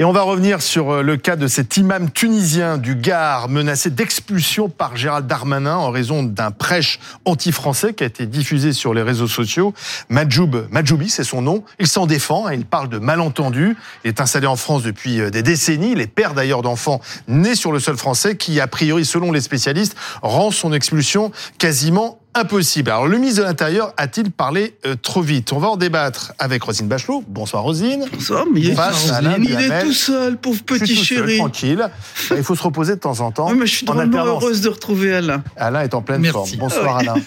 Et on va revenir sur euh, le cas de cet imam tunisien du Gard menacé d'expulsion par Gérald Darmanin en raison d'un prêche anti-français qui a été diffusé sur les réseaux sociaux. Majoub, Majoubi, c'est son nom. Il s'en défend, il parle de malentendus. Il est installé en France depuis euh, des décennies. Il est père d'ailleurs d'enfants nés sur le sol français qui, a priori, selon les spécialistes, rend son expulsion quasiment impossible. Alors, le ministre de l'Intérieur a-t-il parlé euh, trop vite? On va en débattre avec Rosine Bachelot. Bonsoir Rosine. Bonsoir, mais il, est tout seul, pauvre petit chéri. tranquille. Il faut se reposer de temps en temps. Oui, mais je suis vraiment heureuse de retrouver Alain. Alain est en pleine forme. Bonsoir Alain.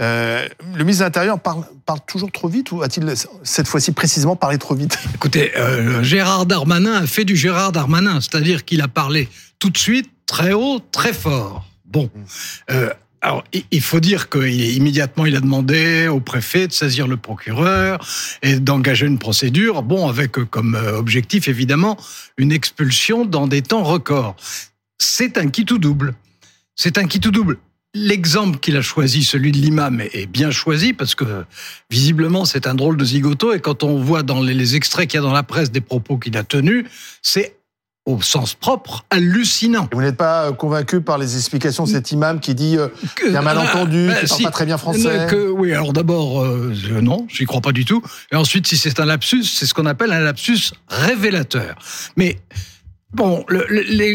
Euh, le ministre de l'Intérieur parle, parle, toujours trop vite ou a-t-il cette fois-ci précisément parlé trop vite? Écoutez, euh, Gérard Darmanin a fait du Gérard Darmanin, c'est-à-dire qu'il a parlé tout de suite, très haut, très fort. Bon, euh, alors, il faut dire qu'immédiatement, il a demandé au préfet de saisir le procureur et d'engager une procédure, bon, avec comme euh, objectif, évidemment, une expulsion dans des temps records. C'est un qui tout double. C'est un qui tout double. L'exemple qu'il a choisi, celui de l'imam, est bien choisi parce que visiblement c'est un drôle de zigoto et quand on voit dans les extraits qu'il y a dans la presse des propos qu'il a tenus, c'est au sens propre, hallucinant. vous n'êtes pas euh, convaincu par les explications de cet imam qui dit euh, qu'il y a un malentendu, ah, qu'il ne parle pas très bien français Oui, alors d'abord, euh, non, j'y crois pas du tout. Et ensuite, si c'est un lapsus, c'est ce qu'on appelle un lapsus révélateur. Mais bon,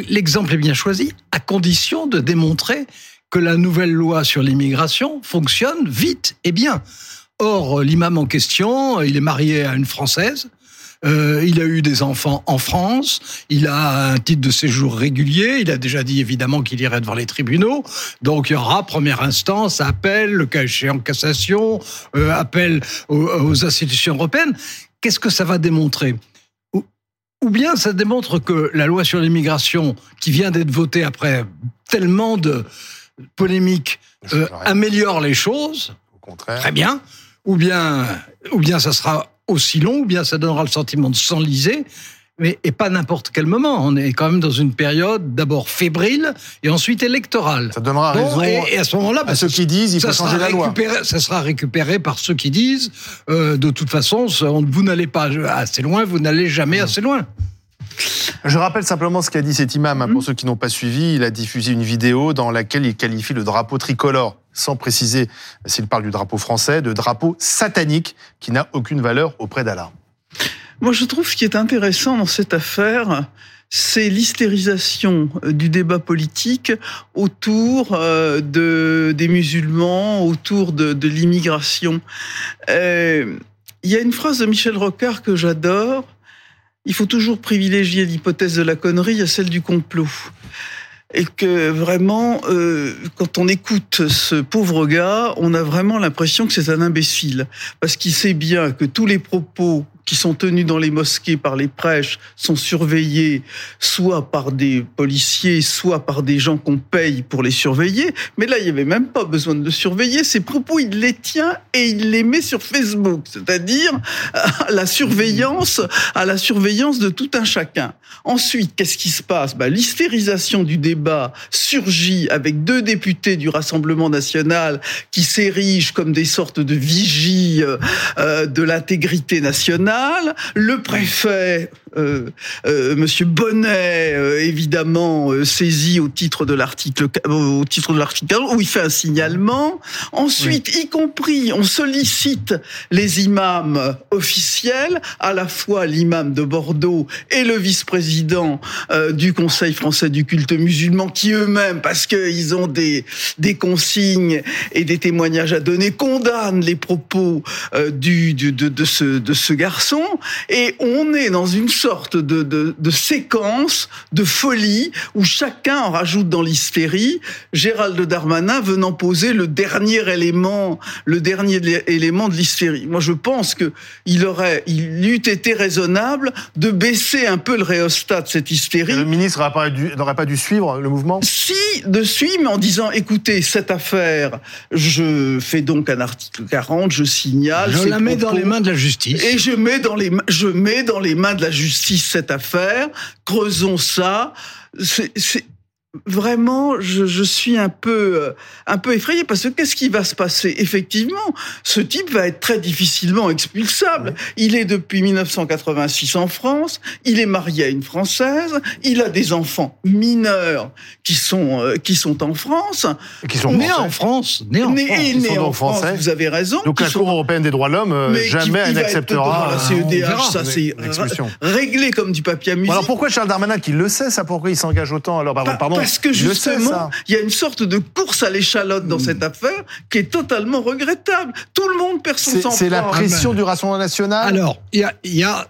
l'exemple est bien choisi, à condition de démontrer que la nouvelle loi sur l'immigration fonctionne vite et bien. Or, l'imam en question, il est marié à une Française, euh, il a eu des enfants en France. Il a un titre de séjour régulier. Il a déjà dit évidemment qu'il irait devant les tribunaux. Donc il y aura première instance, appel, le cas échéant cassation, euh, appel aux, institutions européennes. Qu'est-ce que ça va démontrer? Ou bien ça démontre que la loi sur l'immigration, qui vient d'être votée après tellement de polémiques, euh, améliore les choses. Au contraire. Très bien. Ou bien, ou bien ça sera aussi long, ou bien ça donnera le sentiment de s'enliser, mais et pas n'importe quel moment. On est quand même dans une période d'abord fébrile et ensuite électorale. Ça donnera raison et, à ce moment-là, à ceux qui disent il faut changer la loi. Ça sera récupéré par ceux qui disent euh, de toute façon vous n'allez pas assez loin, vous n'allez jamais assez loin. Je rappelle simplement ce qu'a dit cet imam. Hein, pour ceux qui n'ont pas suivi, il a diffusé une vidéo dans laquelle il qualifie le drapeau tricolore, sans préciser s'il parle du drapeau français, de drapeau satanique qui n'a aucune valeur auprès d'Allah. Moi, je trouve ce qui est intéressant dans cette affaire, c'est l'hystérisation euh, du débat politique autour euh, de, des musulmans, autour de, de l'immigration. Euh, il y a une phrase de Michel Rocard que j'adore il faut toujours privilégier l'hypothèse de la connerie à celle du complot. Et que vraiment, euh, quand on écoute ce pauvre gars, on a vraiment l'impression que c'est un imbécile. Parce qu'il sait bien que tous les propos qui sont tenus dans les mosquées par les prêches sont surveillés soit par des policiers, soit par des gens qu'on paye pour les surveiller. Mais là, il n'y avait même pas besoin de le surveiller. Ces propos, il les tient et il les met sur Facebook, c'est-à-dire à la surveillance, à la surveillance de tout un chacun. Ensuite, qu'est-ce qui se passe? Bah, L'hystérisation du débat surgit avec deux députés du Rassemblement national qui s'érigent comme des sortes de vigies euh, de l'intégrité nationale le préfet, euh, euh, Monsieur Bonnet, euh, évidemment saisi au titre de l'article au titre de l'article où il fait un signalement. Ensuite, y compris, on sollicite les imams officiels, à la fois l'imam de Bordeaux et le vice-président du Conseil français du culte musulman, qui eux-mêmes, parce qu'ils ont des des consignes et des témoignages à donner, condamnent les propos du, de, de ce de ce garçon et on est dans une sorte de, de, séquence de folie où chacun en rajoute dans l'hystérie. Gérald Darmanin venant poser le dernier élément, le dernier élément de l'hystérie. Moi, je pense que il aurait, il eût été raisonnable de baisser un peu le réostat de cette hystérie. le ministre n'aurait pas dû suivre le mouvement? Si, de suivre, mais en disant, écoutez, cette affaire, je fais donc un article 40, je signale. Je la mets dans les mains de la justice. Et je mets dans les, je mets dans les mains de la justice cette affaire. Creusons ça. Vraiment, je, je, suis un peu, euh, un peu effrayé parce que qu'est-ce qui va se passer? Effectivement, ce type va être très difficilement expulsable. Il est depuis 1986 en France. Il est marié à une française. Il a des enfants mineurs qui sont euh, qui sont en France, qui sont nés en France, nés en France. Nés en France. Vous avez raison. Donc la Cour européenne des droits de l'homme euh, jamais elle n'acceptera. La CEDH, ça c'est réglé comme du papier à musique. alors pourquoi Charles Darmanin, qui le sait, ça pourquoi il s'engage autant? Alors pardon parce que justement, il y a une sorte de course à l'échalote dans hmm. cette affaire qui est totalement regrettable. Tout le monde perd son sang. C'est la pression du Rassemblement national? Alors, il y a, y a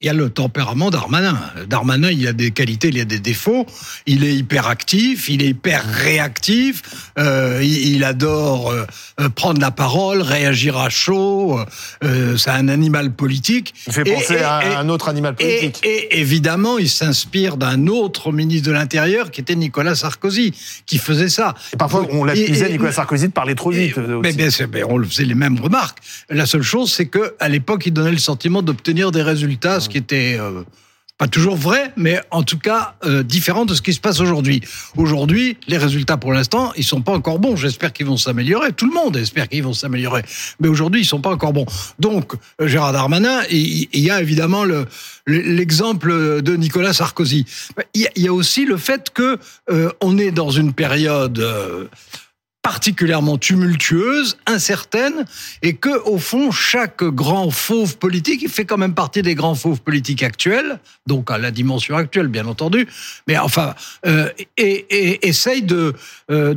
il y a le tempérament d'Armanin. Darmanin, il a des qualités, il a des défauts. Il est hyperactif, il est hyper réactif. Euh, il, adore euh, prendre la parole, réagir à chaud. Euh, c'est un animal politique. Il fait penser à un autre animal politique. Et, évidemment, il s'inspire d'un autre ministre de l'Intérieur qui était Nicolas Sarkozy, qui faisait ça. Parfois, on l'accusait Nicolas Sarkozy de parler trop vite. Mais bien, on le faisait les mêmes remarques. La seule chose, c'est que à l'époque, il donnait le sentiment d'obtenir des résultats, qui était euh, pas toujours vrai, mais en tout cas euh, différent de ce qui se passe aujourd'hui. Aujourd'hui, les résultats pour l'instant, ils sont pas encore bons. J'espère qu'ils vont s'améliorer. Tout le monde espère qu'ils vont s'améliorer, mais aujourd'hui, ils sont pas encore bons. Donc, euh, Gérard Darmanin, il, y a évidemment le l'exemple de Nicolas Sarkozy. Il y a aussi le fait que on est dans une période particulièrement tumultueuse, incertaine, et que au fond chaque grand fauve politique, il fait quand même partie des grands fauves politiques actuels, donc à la dimension actuelle bien entendu, mais enfin euh, et, et, essaye de euh,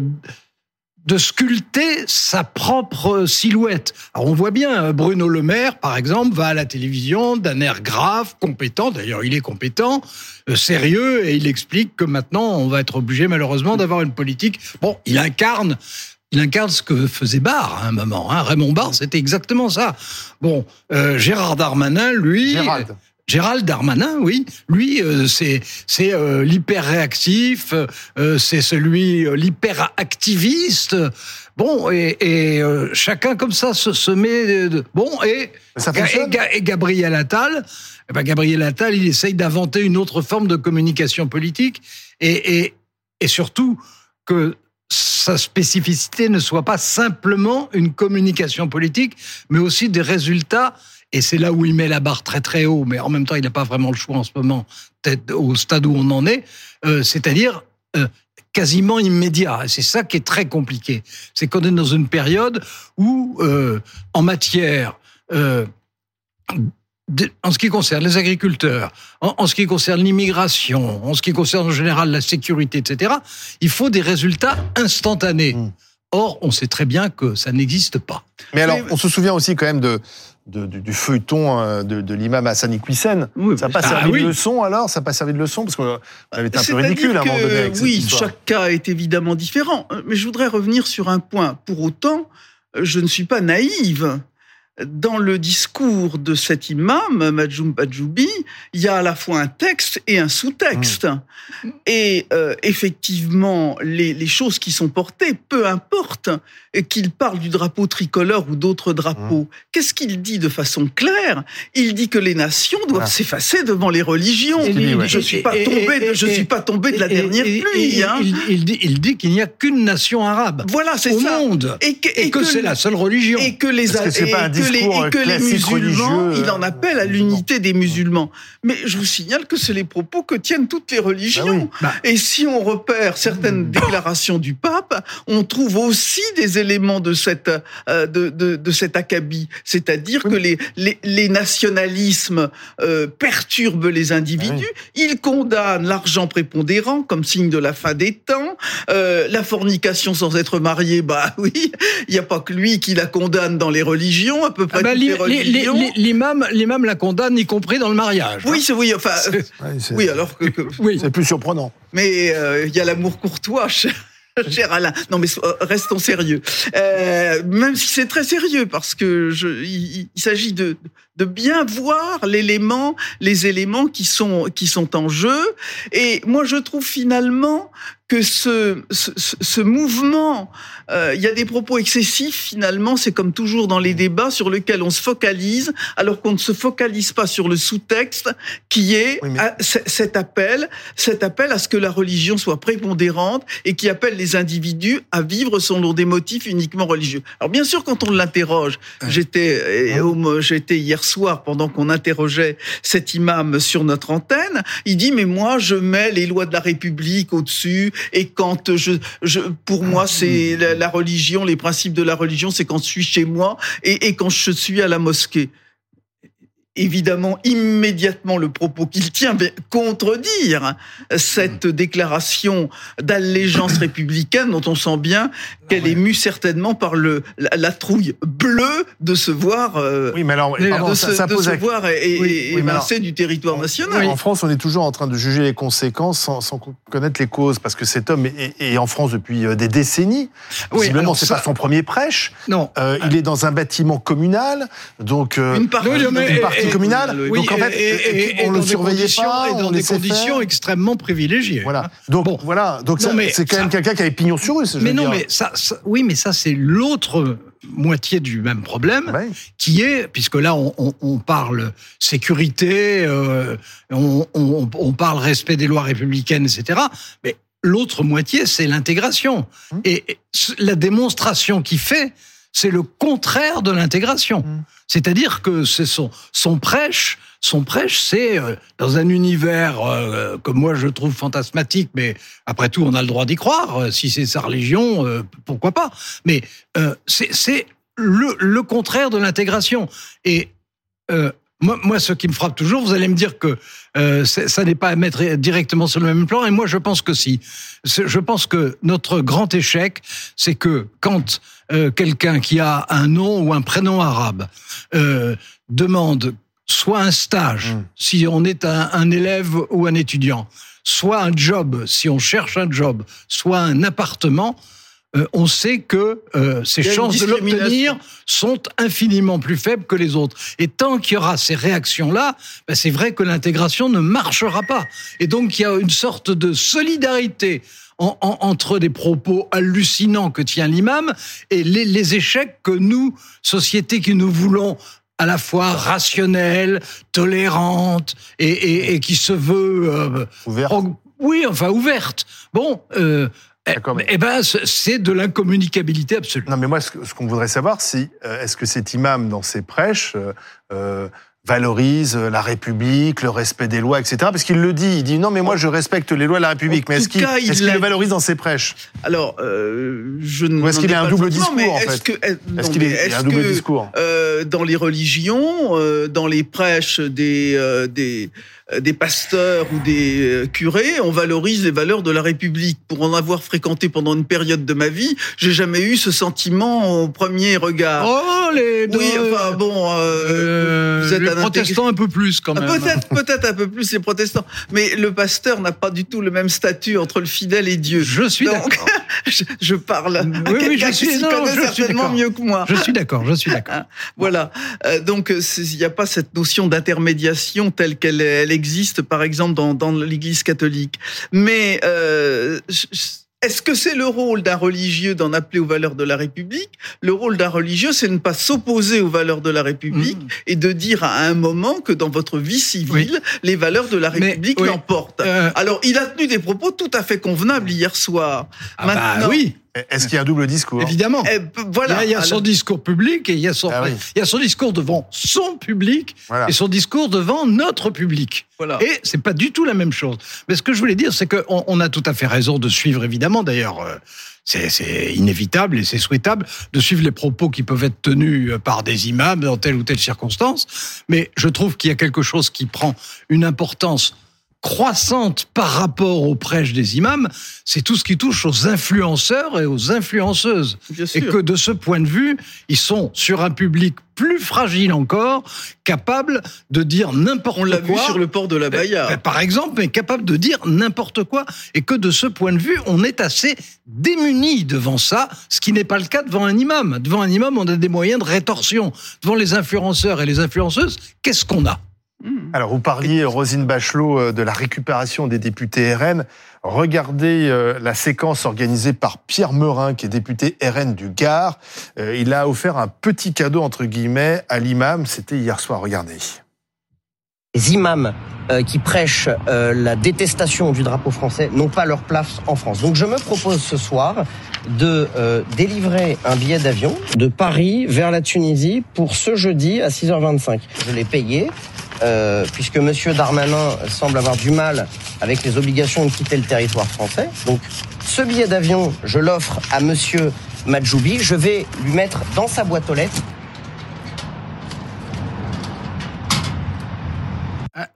de sculpter sa propre silhouette. Alors on voit bien, euh, Bruno Le Maire, par exemple, va à la télévision d'un air grave, compétent, d'ailleurs il est compétent, euh, sérieux, et il explique que maintenant on va être obligé malheureusement d'avoir une politique. Bon, il incarne il incarne ce que faisait Barre à un moment. Hein. Raymond Barre, c'était exactement ça. Bon, euh, Gérard Darmanin, lui. Gérald Darmanin, oui, lui, euh, c'est c'est euh, l'hyper réactif, euh, c'est celui l'hyper activiste. Bon, et, chacun comme ça se, se met de, bon et, ça et, Gabriel Attal, eh ben Gabriel Attal, il essaye d'inventer une autre forme de communication politique. Et, et et surtout que sa spécificité ne soit pas simplement une communication politique, mais aussi des résultats et c'est là où il met la barre très très haut, mais en même temps, il n'a pas vraiment le choix en ce moment, peut-être au stade où on en est, euh, c'est-à-dire euh, quasiment immédiat. Et c'est ça qui est très compliqué. C'est qu'on est dans une période où, euh, en matière en ce qui concerne les agriculteurs, en, ce qui concerne l'immigration, en ce qui concerne en général la sécurité, etc., il faut des résultats instantanés. Mmh. Or, on sait très bien que ça n'existe pas. Mais alors, on se souvient aussi quand même de, du, feuilleton euh, de, l'imam Hassan Iqwisen. ça n'a pas servi de leçon alors? Ça n'a pas servi de leçon Parce qu'on avait été un peu ridicule à un moment donné. oui, chaque cas est évidemment différent. Mais je voudrais revenir sur un point. Pour autant, je ne suis pas naïve dans le discours de cet imam, Majoum Badjoubi, il y a à la fois un texte et un sous-texte. Mmh. Et euh, effectivement, les, les, choses qui sont portées, peu importe qu'il parle du drapeau tricolore ou d'autres drapeaux, mmh. qu'est-ce qu'il dit de façon claire? Il dit que les nations doivent ah. s'effacer devant les religions. Je je suis pas tombé de la dernière pluie. Hein. Il, dit, il dit qu'il n'y a qu'une nation arabe. Voilà, au monde, et que, c'est la seule religion. Et que les, et que les musulmans, il en appelle à l'unité des musulmans. Mais je vous signale que c'est les propos que tiennent toutes les religions. Bah bah. Et si on repère certaines mmh. déclarations du pape, on trouve aussi des éléments de cette euh, de, de, de cet acabit, c'est-à-dire que les, les, les nationalismes euh, perturbent les individus. Ah il condamne l'argent prépondérant comme signe de la fin des temps, euh, la fornication sans être marié. Bah oui, il n'y a pas que lui qui la condamne dans les religions, peu près. Ah bah, L'imam, l'imam la condamne, y compris dans le mariage. Oui, hein. c'est oui, enfin, oui, alors que, oui, c'est plus surprenant. Mais euh, il y a l'amour courtois. Cher Alain, non mais euh, restons sérieux. Euh, même si c'est très sérieux, parce que je, il, s'agit de, de bien voir l'élément, les éléments qui sont qui sont en jeu. Et moi, je trouve finalement que ce, ce, ce mouvement, euh, il y a des propos excessifs finalement, c'est comme toujours dans les débats sur lesquels on se focalise, alors qu'on ne se focalise pas sur le sous-texte qui est cet appel, cet appel à ce que la religion soit prépondérante et qui appelle les individus à vivre selon des motifs uniquement religieux. Alors bien sûr, quand on l'interroge, j'étais j'étais hier soir pendant qu'on interrogeait cet imam sur notre antenne, il dit mais moi je mets les lois de la République au-dessus et quand je, je pour moi, c'est la, religion, les principes de la religion, c'est quand je suis chez moi et, et quand je suis à la mosquée évidemment immédiatement le propos qu'il tient contredire cette déclaration d'allégeance républicaine dont on sent bien qu'elle est mue certainement par le la, trouille bleue de se voir euh, oui mais alors de, se, ça, pose voir évincé du territoire national. En France, on est toujours en train de juger les conséquences sans, sans connaître les causes parce que cet homme est, est, en France depuis euh, des décennies. Visiblement, c'est pas son premier prêche. Non, euh, il est dans un bâtiment communal, donc euh, une partie, une partie communale. Oui, donc en fait, et, et, on le surveillait pas, et dans des conditions extrêmement privilégiées. Voilà. Donc bon. voilà. Donc c'est quand même quelqu'un qui avait pignon sur rue. Mais non, mais ça, oui, mais ça c'est l'autre moitié du même problème, qui est, puisque là on, on, on parle sécurité, euh, on, on, parle respect des lois républicaines, etc. Mais l'autre moitié, c'est l'intégration. Hum. Et la démonstration qu'il fait, c'est le contraire de l'intégration. Hum. C'est-à-dire que c'est son, son prêche, son prêche, c'est euh, dans un univers euh, que moi je trouve fantasmatique, mais après tout, on a le droit d'y croire. Euh, si c'est sa religion, pourquoi pas Mais c'est le, le, contraire de l'intégration. Et moi, moi, ce qui me frappe toujours, vous allez me dire que euh, ça n'est pas à mettre directement sur le même plan, et moi, je pense que si. Je pense que notre grand échec, c'est que quand euh, quelqu'un qui a un nom ou un prénom arabe euh, demande soit un stage, mmh. si on est un, un élève ou un étudiant, soit un job, si on cherche un job, soit un appartement, euh, on sait que euh, ces chances de l'obtenir sont infiniment plus faibles que les autres. Et tant qu'il y aura ces réactions-là, ben c'est vrai que l'intégration ne marchera pas. Et donc il y a une sorte de solidarité entre des propos hallucinants que tient l'imam et les, échecs que nous, société qui nous voulons à la fois rationnelle, tolérante et, qui se veut euh, ouverte. Oui, enfin ouverte. Bon, euh, eh, eh ben, c'est de l'incommunicabilité absolue. Non, mais moi, ce qu'on voudrait savoir, c'est euh, est-ce que cet imam, dans ses prêches, euh, euh, valorise la République, le respect des lois, etc. Parce qu'il le dit, il dit non, mais moi je respecte les lois de la République. mais est-ce qu'il le valorise dans ses prêches? Alors, euh, je ne. Ou est-ce qu'il a un double discours en fait? Est-ce qu'il est, un double discours? Dans les religions, euh, dans les prêches des euh, des des pasteurs ou des euh, curés, on valorise les valeurs de la République. Pour en avoir fréquenté pendant une période de ma vie, j'ai jamais eu ce sentiment au premier regard. Oh les Oui, enfin bon, euh, vous êtes les protestants un peu plus quand même. Peut-être, peut-être un peu plus les protestants, mais le pasteur n'a pas du tout le même statut entre le fidèle et Dieu. Je suis d'accord. je, parle oui, oui, je suis, non, connaît je certainement mieux que moi. Je suis d'accord, je suis d'accord. voilà. donc il n'y a pas cette notion d'intermédiation telle qu'elle elle existe, par exemple, dans, dans l'Église catholique. Mais euh, est-ce que c'est le rôle d'un religieux d'en appeler aux valeurs de la République? Le rôle d'un religieux, c'est ne pas s'opposer aux valeurs de la République mmh. et de dire à un moment que dans votre vie civile, les valeurs de la République l'emportent. Euh, Alors, il a tenu des propos tout à fait convenables hier soir. Ah bah Maintenant, bah oui. Est-ce qu'il y a un double discours Évidemment. Eh, voilà. Il y a, son discours public et il y a son, ah il y a son discours devant son public et son discours devant notre public. Voilà. Et c'est pas du tout la même chose. Mais ce que je voulais dire, c'est qu'on on a tout à fait raison de suivre, évidemment. D'ailleurs, euh, c'est inévitable et c'est souhaitable de suivre les propos qui peuvent être tenus euh, par des imams dans telle ou telle circonstance. Mais je trouve qu'il y a quelque chose qui prend une importance croissante par rapport aux prêches des imams, c'est tout ce qui touche aux influenceurs et aux influenceuses. Et que de ce point de vue, ils sont sur un public plus fragile encore, capable de dire n'importe quoi. On l'a vu sur le port de la Baïa. Eh, par exemple, mais capable de dire n'importe quoi. Et que de ce point de vue, on est assez démuni devant ça, ce qui n'est pas le cas devant un imam. Devant un imam, on a des moyens de rétorsion. Devant les influenceurs et les influenceuses, qu'est-ce qu'on a? Alors, vous parliez, Rosine Bachelot, euh, de la récupération des députés RN. Regardez euh, la séquence organisée par Pierre Meurin, qui est député RN du Gard. Euh, Il a offert un petit cadeau, entre guillemets, à l'imam. C'était hier soir. Regardez. Les imams euh, qui prêchent euh, la détestation du drapeau français n'ont pas leur place en France. Donc je me propose ce soir de euh, délivrer un billet d'avion de Paris vers la Tunisie pour ce jeudi à 6h25. Je l'ai payé. puisque Monsieur Darmanin semble avoir du mal avec les obligations de quitter le territoire français. Donc, ce billet d'avion, je l'offre à Monsieur Majoubi. Je vais lui mettre dans sa boîte aux lettres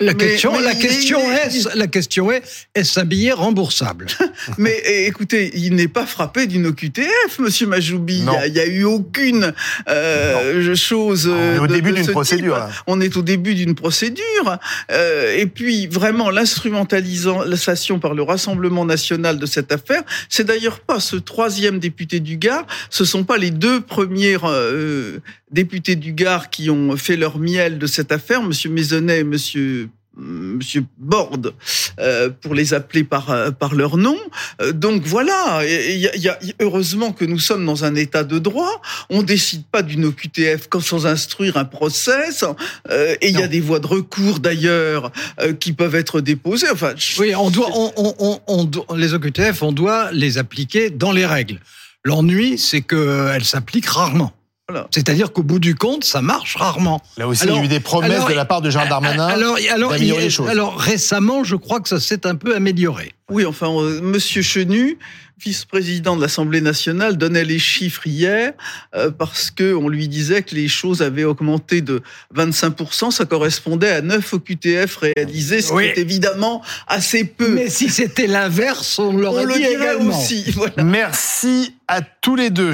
La question, mais la question il- est, la question est, est-ce un billet remboursable? Mais eh, écoutez, il n'est pas frappé d'une OQTF, Monsieur Majoubi. Il a- n'y a, eu aucune euh, chose. On est au euh, de- début d'une procédure, type. On est au début d'une procédure. Euh, et puis, vraiment, l'instrumentalisation par le Rassemblement national de cette affaire, c'est d'ailleurs pas ce troisième député du Gard, ce sont pas les deux premiers euh, députés du Gard qui ont fait leur miel de cette affaire, Monsieur Maisonnet et Monsieur Monsieur Borde, euh, pour les appeler par euh, par leur nom. Euh, donc voilà, et- y a- il y a- heureusement que nous sommes dans un état de droit. On décide pas d'une OQTF sans instruire un process. euh, et il y a des voies de recours d'ailleurs qui peuvent être déposées. Enfin, je- Oui, on doit, on, on, on, on doit- les OQTF, on doit les appliquer dans les règles. L'ennui, c'est qu'elles s'appliquent rarement. Voilà. C'est-à-dire qu'au bout du compte, ça marche rarement. Là aussi, Alors- il y a eu des promesses alors- de la part de Jean Darmanin. Alors, alors, d'améliorer les choses. alors récemment, je crois que ça s'est un peu amélioré. Oui, enfin, euh, Monsieur Chenu, vice-président de l'Assemblée nationale, donnait les chiffres hier euh, parce que on lui disait que les choses avaient augmenté de 25%. Ça correspondait à 9 OQTF réalisés, ce Oui. qui est évidemment assez peu. Mais si c'était l'inverse, on l'aurait le dit dirait également. aussi. Voilà. Merci à tous les deux.